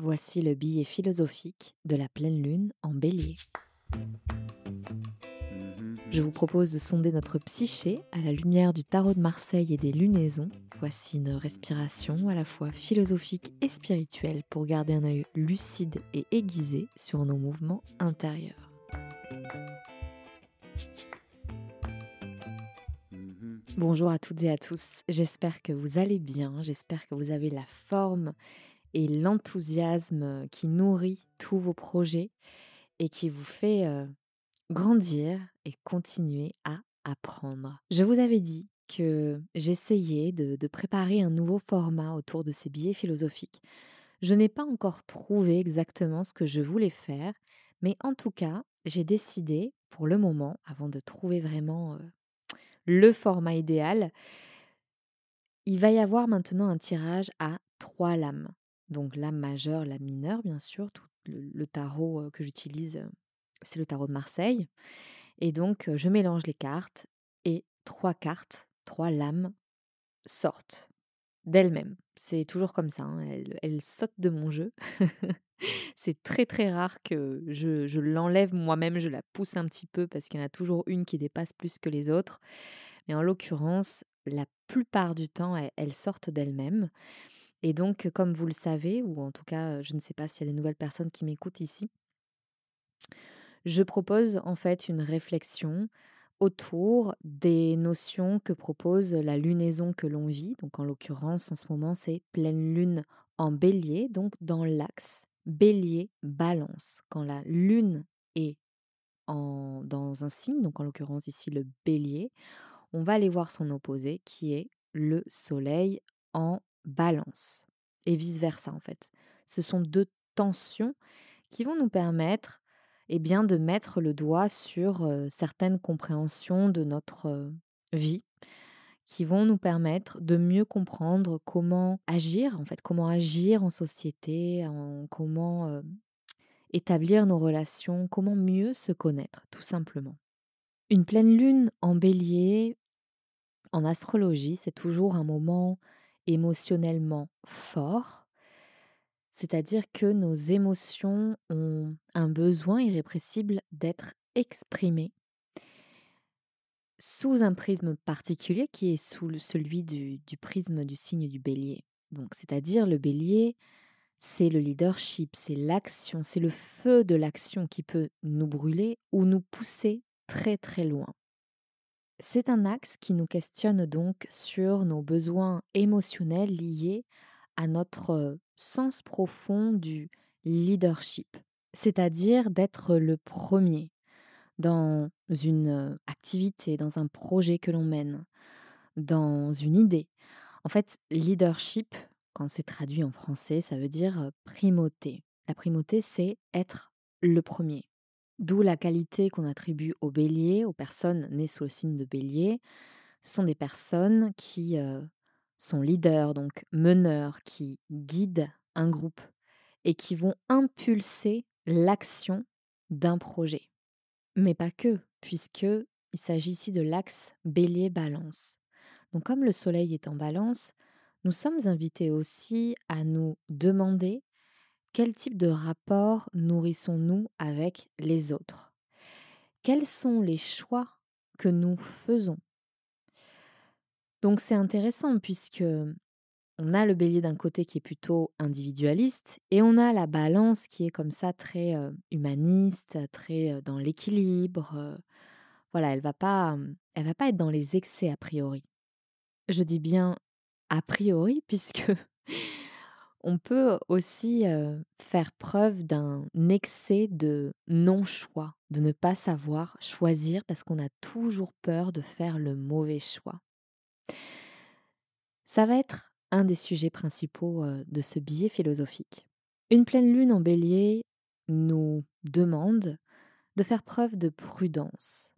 Voici le billet philosophique de la pleine lune en bélier. Je vous propose de sonder notre psyché à la lumière du tarot de Marseille et des lunaisons. Voici une respiration à la fois philosophique et spirituelle pour garder un œil lucide et aiguisé sur nos mouvements intérieurs. Bonjour à toutes et à tous, j'espère que vous allez bien, j'espère que vous avez la forme et l'enthousiasme qui nourrit tous vos projets et qui vous fait grandir et continuer à apprendre. Je vous avais dit que j'essayais de, préparer un nouveau format autour de ces billets philosophiques. Je n'ai pas encore trouvé exactement ce que je voulais faire, mais en tout cas, j'ai décidé, pour le moment, avant de trouver vraiment le format idéal, il va y avoir maintenant un tirage à trois lames. Donc lame majeure, lame mineure, bien sûr. Tout le, tarot que j'utilise, c'est le tarot de Marseille. Et donc, je mélange les cartes et trois cartes, trois lames sortent d'elles-mêmes. C'est toujours comme ça, hein, elles, sautent de mon jeu. c'est très très rare que je, je l'enlève moi-même, je la pousse un petit peu parce qu'il y en a toujours une qui dépasse plus que les autres. Mais en l'occurrence, la plupart du temps, elles sortent d'elles-mêmes. Et donc, comme vous le savez, ou en tout cas, je ne sais pas s'il y a des nouvelles personnes qui m'écoutent ici, je propose en fait une réflexion autour des notions que propose la lunaison que l'on vit. Donc en l'occurrence, en ce moment, c'est pleine lune en bélier, donc dans l'axe bélier-balance. Quand la lune est en, dans un signe, donc en l'occurrence ici le bélier, on va aller voir son opposé qui est le soleil en balance et vice-versa en fait. Ce sont deux tensions qui vont nous permettre eh bien, de mettre le doigt sur certaines compréhensions de notre vie qui vont nous permettre de mieux comprendre comment agir, en fait, comment agir en société, en comment établir nos relations, comment mieux se connaître, tout simplement. Une pleine lune en bélier, en astrologie, c'est toujours un moment émotionnellement fort, c'est-à-dire que nos émotions ont un besoin irrépressible d'être exprimées sous un prisme particulier qui est sous celui du, prisme du signe du bélier. Donc, c'est-à-dire le bélier, c'est le leadership, c'est l'action, c'est le feu de l'action qui peut nous brûler ou nous pousser très très loin. C'est un axe qui nous questionne donc sur nos besoins émotionnels liés à notre sens profond du leadership, c'est-à-dire d'être le premier dans une activité, dans un projet que l'on mène, dans une idée. En fait, leadership, quand c'est traduit en français, ça veut dire primauté. La primauté, c'est être le premier. D'où la qualité qu'on attribue aux béliers, aux personnes nées sous le signe de bélier. Ce sont des personnes qui sont leaders, donc meneurs, qui guident un groupe et qui vont impulser l'action d'un projet. Mais pas que, puisque il s'agit ici de l'axe bélier-balance. Donc comme le soleil est en balance, nous sommes invités aussi à nous demander quel type de rapport nourrissons-nous avec les autres? Quels sont les choix que nous faisons? Donc c'est intéressant puisque on a le bélier d'un côté qui est plutôt individualiste et on a la balance qui est comme ça très humaniste, très dans l'équilibre. voilà, elle va pas elle va pas être dans les excès a priori. Je dis bien a priori puisque on peut aussi faire preuve d'un excès de non-choix, de ne pas savoir choisir parce qu'on a toujours peur de faire le mauvais choix. Ça va être un des sujets principaux de ce billet philosophique. Une pleine lune en bélier nous demande de faire preuve de prudence,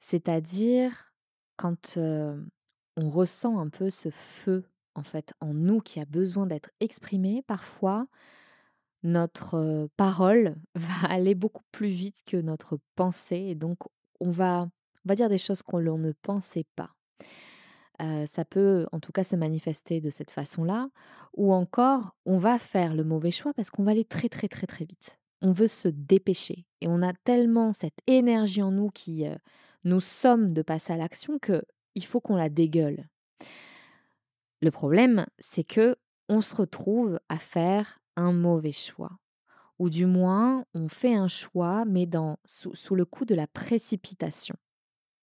c'est-à-dire quand on ressent un peu ce feu en fait en nous qui a besoin d'être exprimé, parfois notre parole va aller beaucoup plus vite que notre pensée et donc on va, on va dire des choses qu'on ne pensait pas. ça peut en tout cas se manifester de cette façon-là ou encore on va faire le mauvais choix parce qu'on va aller très, très, très, très vite. On veut se dépêcher et on a tellement cette énergie en nous qui, nous sommes de passer à l'action qu'il faut qu'on la dégueule. Le problème, c'est que on se retrouve à faire un mauvais choix. Ou du moins, on fait un choix, mais dans, sous, sous le coup de la précipitation.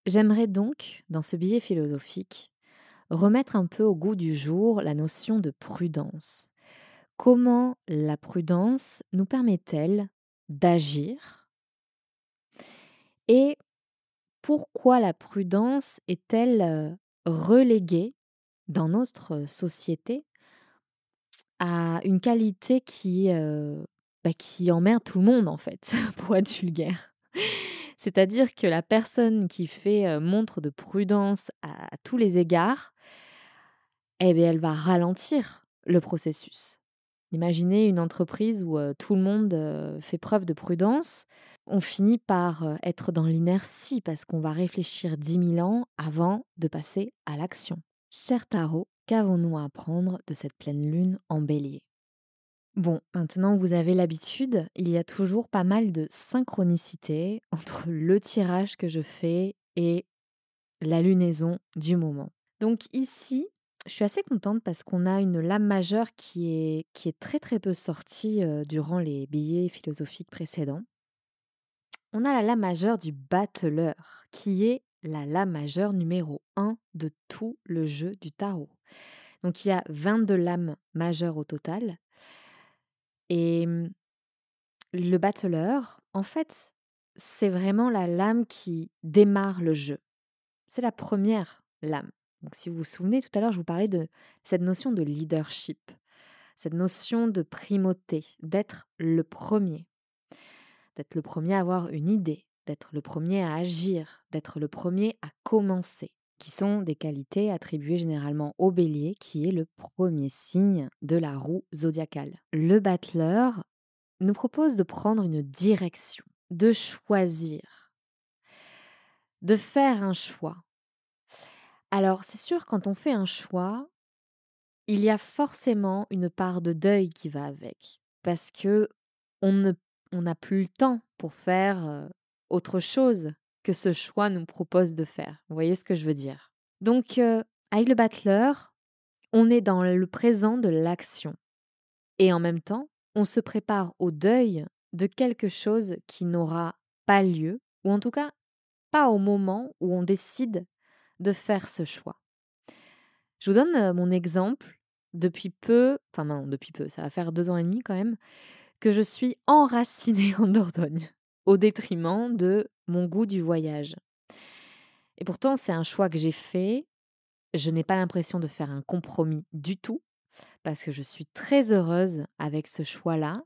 J'aimerais donc, dans ce billet philosophique, remettre un peu au goût du jour la notion de prudence. Comment la prudence nous permet-elle d'agir? Et pourquoi la prudence est-elle reléguée dans notre société à une qualité qui, bah, qui emmerde tout le monde en fait, pour être vulgaire. C'est-à-dire que la personne qui fait montre de prudence à, tous les égards, eh bien, elle va ralentir le processus. Imaginez une entreprise où tout le monde fait preuve de prudence. On finit par être dans l'inertie parce qu'on va réfléchir dix mille ans avant de passer à l'action. Cher tarot, qu'avons-nous à apprendre de cette pleine lune en bélier? Bon, maintenant vous avez l'habitude, il y a toujours pas mal de synchronicité entre le tirage que je fais et la lunaison du moment. Donc ici, je suis assez contente parce qu'on a une lame majeure qui est, qui est très très peu sortie durant les billets philosophiques précédents. On a la lame majeure du battleur, qui est la lame majeure numéro 1 de tout le jeu du tarot. Donc il y a 22 lames majeures au total. Et mmh, le battleur, en fait, c'est vraiment la lame qui démarre le jeu. C'est la première lame. Donc si vous vous souvenez, tout à l'heure, je vous parlais de cette notion de leadership, cette notion de primauté, d'être le premier, d'être le premier à avoir une idée, d'être le premier à agir, d'être le premier à commencer, qui sont des qualités attribuées généralement au bélier, qui est le premier signe de la roue zodiacale. Le battleur nous propose de prendre une direction, de choisir, de faire un choix. Alors c'est sûr, quand on fait un choix, il y a forcément une part de deuil qui va avec, parce que on ne on n'a plus le temps pour faire autre chose que ce choix nous propose de faire. Vous voyez ce que je veux dire? Donc, avec le battleur, on est dans le présent de l'action. Et en même temps, on se prépare au deuil de quelque chose qui n'aura pas lieu, ou en tout cas pas au moment où on décide de faire ce choix. Je vous donne mon exemple. Depuis peu, enfin non, depuis peu, ça va faire deux ans et demi quand même, que je suis enracinée en Dordogne au détriment de mon goût du voyage. Et pourtant, c'est un choix que j'ai fait. Je n'ai pas l'impression de faire un compromis du tout, parce que je suis très heureuse avec ce choix-là.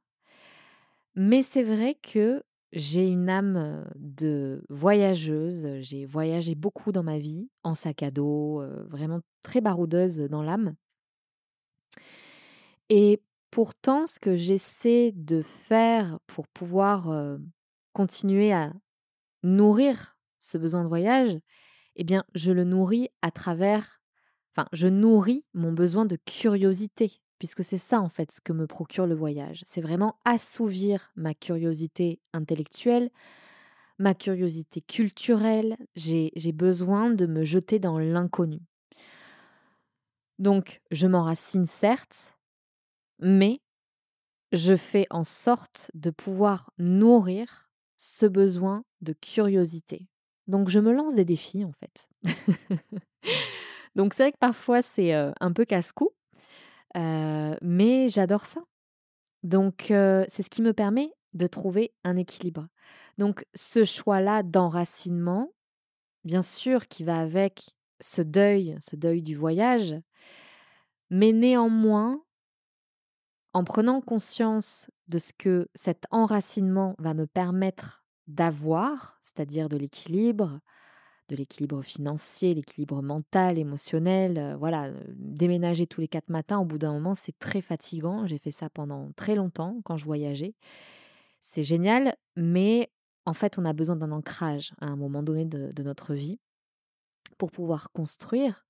Mais c'est vrai que j'ai une âme de voyageuse. J'ai voyagé beaucoup dans ma vie, en sac à dos, vraiment très baroudeuse dans l'âme. Et pourtant, ce que j'essaie de faire pour pouvoir continuer à nourrir ce besoin de voyage, eh bien, je le nourris à travers, enfin, je nourris mon besoin de curiosité, puisque c'est ça en fait ce que me procure le voyage. C'est vraiment assouvir ma curiosité intellectuelle, ma curiosité culturelle. J'ai besoin de me jeter dans l'inconnu. Donc, je m'enracine certes, mais je fais en sorte de pouvoir nourrir ce besoin de curiosité. Donc je me lance des défis en fait. Donc c'est vrai que parfois c'est un peu casse-cou, mais j'adore ça. Donc c'est ce qui me permet de trouver un équilibre. Donc ce choix-là d'enracinement, bien sûr qui va avec ce deuil, ce deuil du voyage, mais néanmoins, en prenant conscience de ce que cet enracinement va me permettre d'avoir, c'est-à-dire de l'équilibre, de l'équilibre financier, l'équilibre mental, émotionnel. Euh, voilà, euh, déménager tous les quatre matins, au bout d'un moment, c'est très fatigant. J'ai fait ça pendant très longtemps quand je voyageais. C'est génial, mais en fait, on a besoin d'un ancrage à un moment donné de, notre vie pour pouvoir construire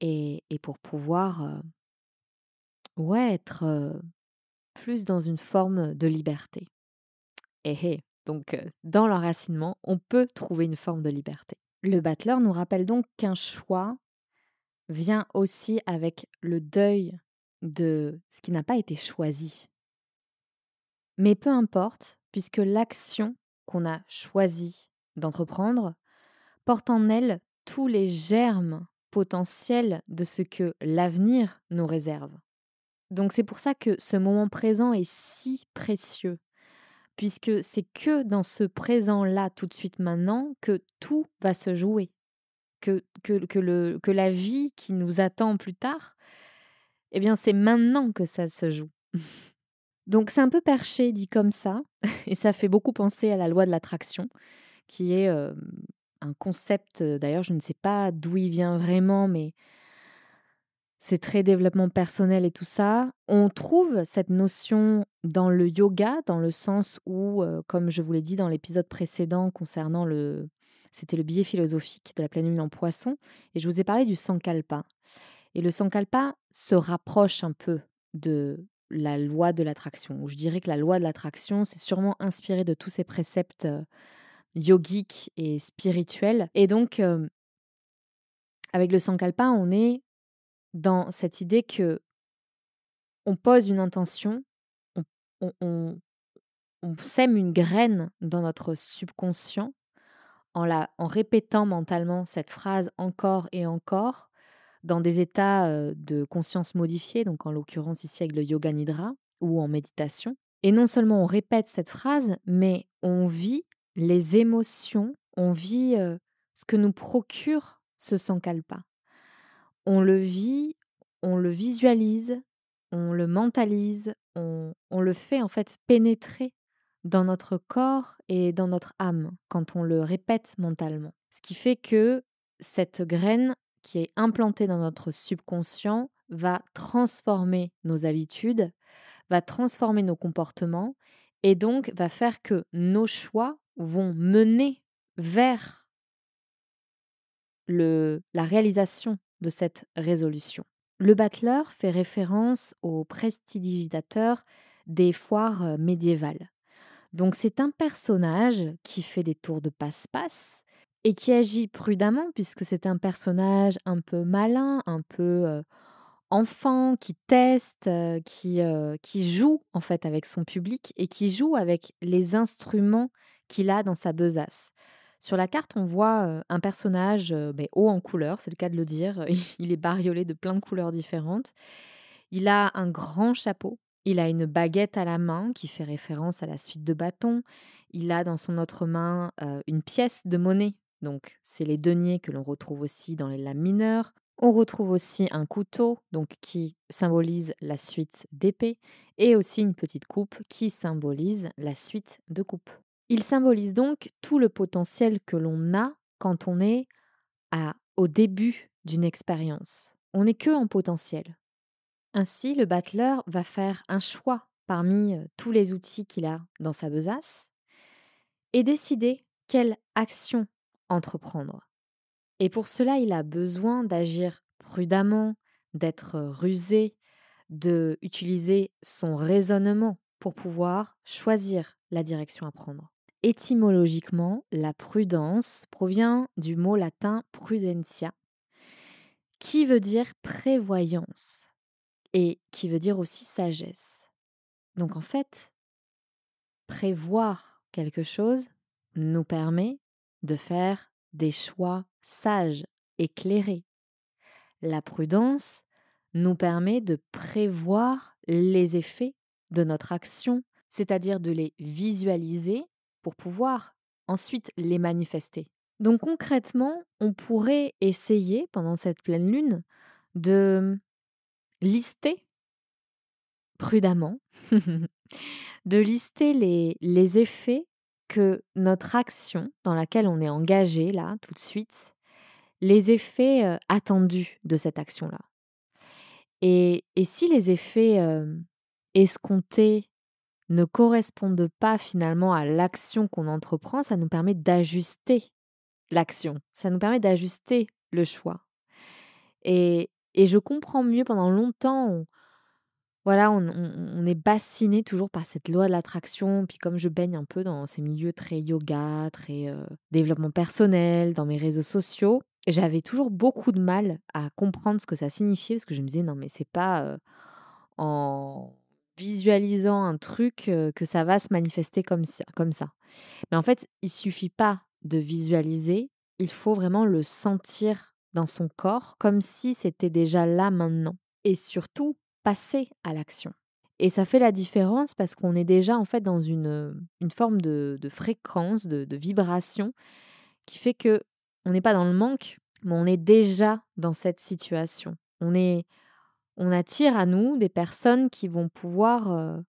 et, pour pouvoir ouais, être plus dans une forme de liberté. Et hé, donc dans l'enracinement, on peut trouver une forme de liberté. Le battleur nous rappelle donc qu'un choix vient aussi avec le deuil de ce qui n'a pas été choisi. Mais peu importe, puisque l'action qu'on a choisi d'entreprendre porte en elle tous les germes potentiels de ce que l'avenir nous réserve. Donc c'est pour ça que ce moment présent est si précieux, puisque c'est que dans ce présent-là, tout de suite maintenant, que tout va se jouer, que, que, que, le, que la vie qui nous attend plus tard, eh bien c'est maintenant que ça se joue. Donc c'est un peu perché dit comme ça, et ça fait beaucoup penser à la loi de l'attraction, qui est un concept, d'ailleurs je ne sais pas d'où il vient vraiment, mais c'est très développement personnel et tout ça. On trouve cette notion dans le yoga, dans le sens où, comme je vous l'ai dit dans l'épisode précédent concernant le... C'était le billet philosophique de la pleine lune en poisson, et je vous ai parlé du sankalpa. Et le sankalpa se rapproche un peu de la loi de l'attraction. Je dirais que la loi de l'attraction, c'est sûrement inspiré de tous ces préceptes yogiques et spirituels. Et donc, avec le sankalpa, on est dans cette idée que on pose une intention, on, sème une graine dans notre subconscient en, la, en répétant mentalement cette phrase encore et encore dans des états de conscience modifiés, donc en l'occurrence ici avec le yoga nidra ou en méditation. Et non seulement on répète cette phrase, mais on vit les émotions, on vit ce que nous procure ce sankalpa on le vit, on le visualise, on le mentalise, on, le fait en fait pénétrer dans notre corps et dans notre âme quand on le répète mentalement. Ce qui fait que cette graine qui est implantée dans notre subconscient va transformer nos habitudes, va transformer nos comportements et donc va faire que nos choix vont mener vers le, la réalisation de cette résolution. Le battleur fait référence au prestidigitateur des foires médiévales. Donc c'est un personnage qui fait des tours de passe-passe et qui agit prudemment puisque c'est un personnage un peu malin, un peu enfant, qui teste, qui, qui joue en fait avec son public et qui joue avec les instruments qu'il a dans sa besace. Sur la carte, on voit un personnage haut en couleur, c'est le cas de le dire. Il est bariolé de plein de couleurs différentes. Il a un grand chapeau. Il a une baguette à la main qui fait référence à la suite de bâtons. Il a dans son autre main une pièce de monnaie. Donc, c'est les deniers que l'on retrouve aussi dans les lames mineures. On retrouve aussi un couteau, donc qui symbolise la suite d'épée, et aussi une petite coupe qui symbolise la suite de coupe. Il symbolise donc tout le potentiel que l'on a quand on est à, au début d'une expérience. On n'est que en potentiel. Ainsi, le battleur va faire un choix parmi tous les outils qu'il a dans sa besace et décider quelle action entreprendre. Et pour cela, il a besoin d'agir prudemment, d'être rusé, de utiliser son raisonnement pour pouvoir choisir la direction à prendre. Étymologiquement, la prudence provient du mot latin prudentia, qui veut dire prévoyance et qui veut dire aussi sagesse. Donc en fait, prévoir quelque chose nous permet de faire des choix sages, éclairés. La prudence nous permet de prévoir les effets de notre action, c'est-à-dire de les visualiser pour pouvoir ensuite les manifester. Donc concrètement, on pourrait essayer pendant cette pleine lune de lister prudemment, de lister les, les effets que notre action dans laquelle on est engagé là tout de suite, les effets euh, attendus de cette action-là. Et, et, si les effets euh, escomptés ne correspondent pas finalement à l'action qu'on entreprend, ça nous permet d'ajuster l'action, ça nous permet d'ajuster le choix. Et, et je comprends mieux pendant longtemps, voilà, on, est bassiné toujours par cette loi de l'attraction. Puis comme je baigne un peu dans ces milieux très yoga, très euh, développement personnel, dans mes réseaux sociaux, j'avais toujours beaucoup de mal à comprendre ce que ça signifiait parce que je me disais non mais c'est pas euh, en visualisant un truc que ça va se manifester comme ça, comme ça. Mais en fait, il suffit pas de visualiser, il faut vraiment le sentir dans son corps comme si c'était déjà là maintenant. Et surtout, passer à l'action. Et ça fait la différence parce qu'on est déjà en fait dans une, une forme de, fréquence, de, vibration qui fait que on n'est pas dans le manque, mais on est déjà dans cette situation. On est, on attire à nous des personnes qui vont pouvoir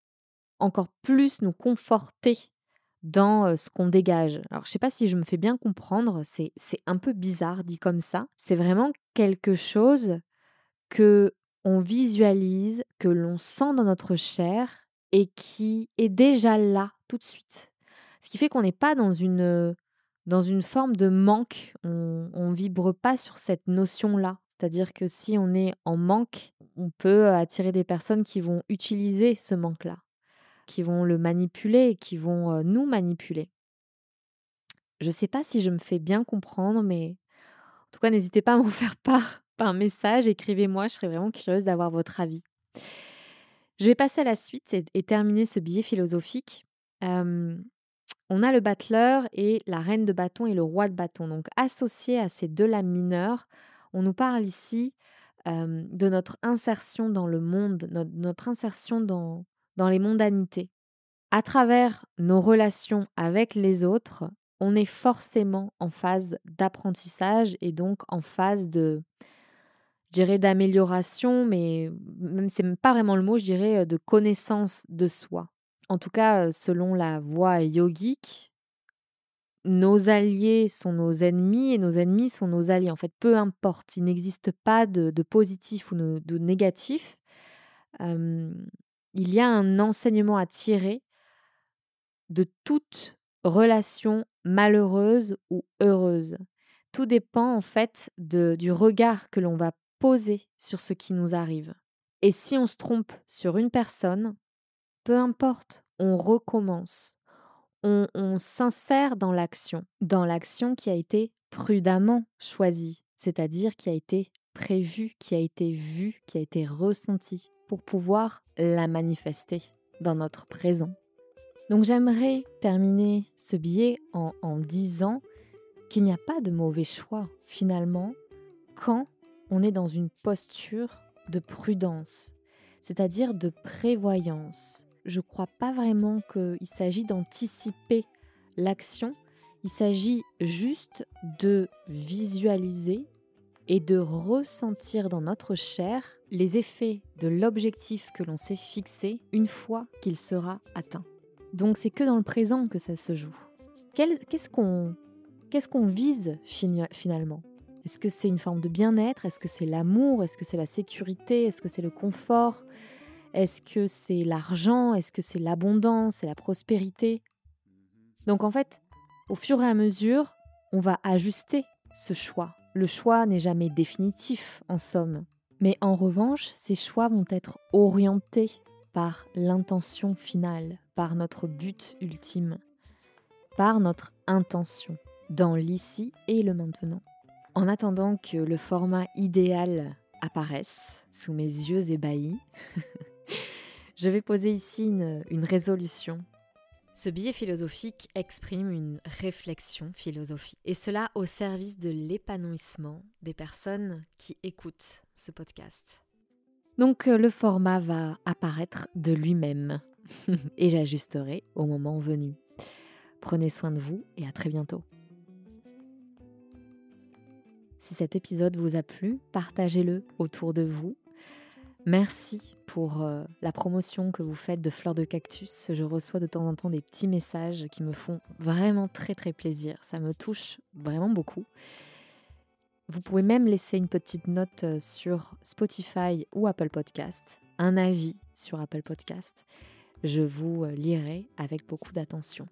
encore plus nous conforter dans ce qu'on dégage. Alors, je sais pas si je me fais bien comprendre, c'est un peu bizarre dit comme ça. C'est vraiment quelque chose que on visualise, que l'on sent dans notre chair et qui est déjà là tout de suite. Ce qui fait qu'on n'est pas dans une, dans une forme de manque, on ne vibre pas sur cette notion-là. C'est-à-dire que si on est en manque, on peut attirer des personnes qui vont utiliser ce manque-là, qui vont le manipuler, qui vont nous manipuler. Je ne sais pas si je me fais bien comprendre, mais en tout cas, n'hésitez pas à m'en faire part un message, écrivez-moi, je serais vraiment curieuse d'avoir votre avis. Je vais passer à la suite et, terminer ce billet philosophique. on a le battleur et la reine de bâton et le roi de bâton. Donc associés à ces deux lames mineures, on nous parle ici de notre insertion dans le monde, notre, notre insertion dans, dans les mondanités. À travers nos relations avec les autres, on est forcément en phase d'apprentissage et donc en phase de, je d'amélioration, mais même c'est pas vraiment le mot, je dirais de connaissance de soi. En tout cas, selon la voie yogique, nos alliés sont nos ennemis et nos ennemis sont nos alliés. En fait, peu importe, il n'existe pas de, positif ou de négatif. il y a un enseignement à tirer de toute relation malheureuse ou heureuse. Tout dépend en fait du regard que l'on va poser sur ce qui nous arrive. Et si on se trompe sur une personne, peu importe, on recommence. On, s'insère dans l'action, dans l'action qui a été prudemment choisie, c'est-à-dire qui a été prévue, qui a été vue, qui a été ressentie, pour pouvoir la manifester dans notre présent. Donc j'aimerais terminer ce billet en, en disant qu'il n'y a pas de mauvais choix finalement quand on est dans une posture de prudence, c'est-à-dire de prévoyance. Je ne crois pas vraiment qu'il s'agit d'anticiper l'action, il s'agit juste de visualiser et de ressentir dans notre chair les effets de l'objectif que l'on s'est fixé une fois qu'il sera atteint. Donc c'est que dans le présent que ça se joue. Qu'est-ce qu'on vise finalement? Est-ce que c'est une forme de bien-être? Est-ce que c'est l'amour? Est-ce que c'est la sécurité? Est-ce que c'est le confort? Est-ce que c'est l'argent? Est-ce que c'est l'abondance? Et la prospérité? Donc en fait, au fur et à mesure, on va ajuster ce choix. Le choix n'est jamais définitif en somme. Mais en revanche, ces choix vont être orientés par l'intention finale, par notre but ultime, par notre intention, dans l'ici et le maintenant. En attendant que le format idéal apparaisse sous mes yeux ébahis, je vais poser ici une, résolution. Ce billet philosophique exprime une réflexion philosophique, et cela au service de l'épanouissement des personnes qui écoutent ce podcast. Donc euh, le format va apparaître de lui-même, et j'ajusterai au moment venu. Prenez soin de vous et à très bientôt. Si cet épisode vous a plu, partagez-le autour de vous. Merci pour euh, la promotion que vous faites de Fleurs de Cactus. Je reçois de temps en temps des petits messages qui me font vraiment très très plaisir. Ça me touche vraiment beaucoup. Vous pouvez même laisser une petite note euh, sur Spotify ou Apple Podcast, un avis sur Apple Podcast. Je vous euh, lirai avec beaucoup d'attention.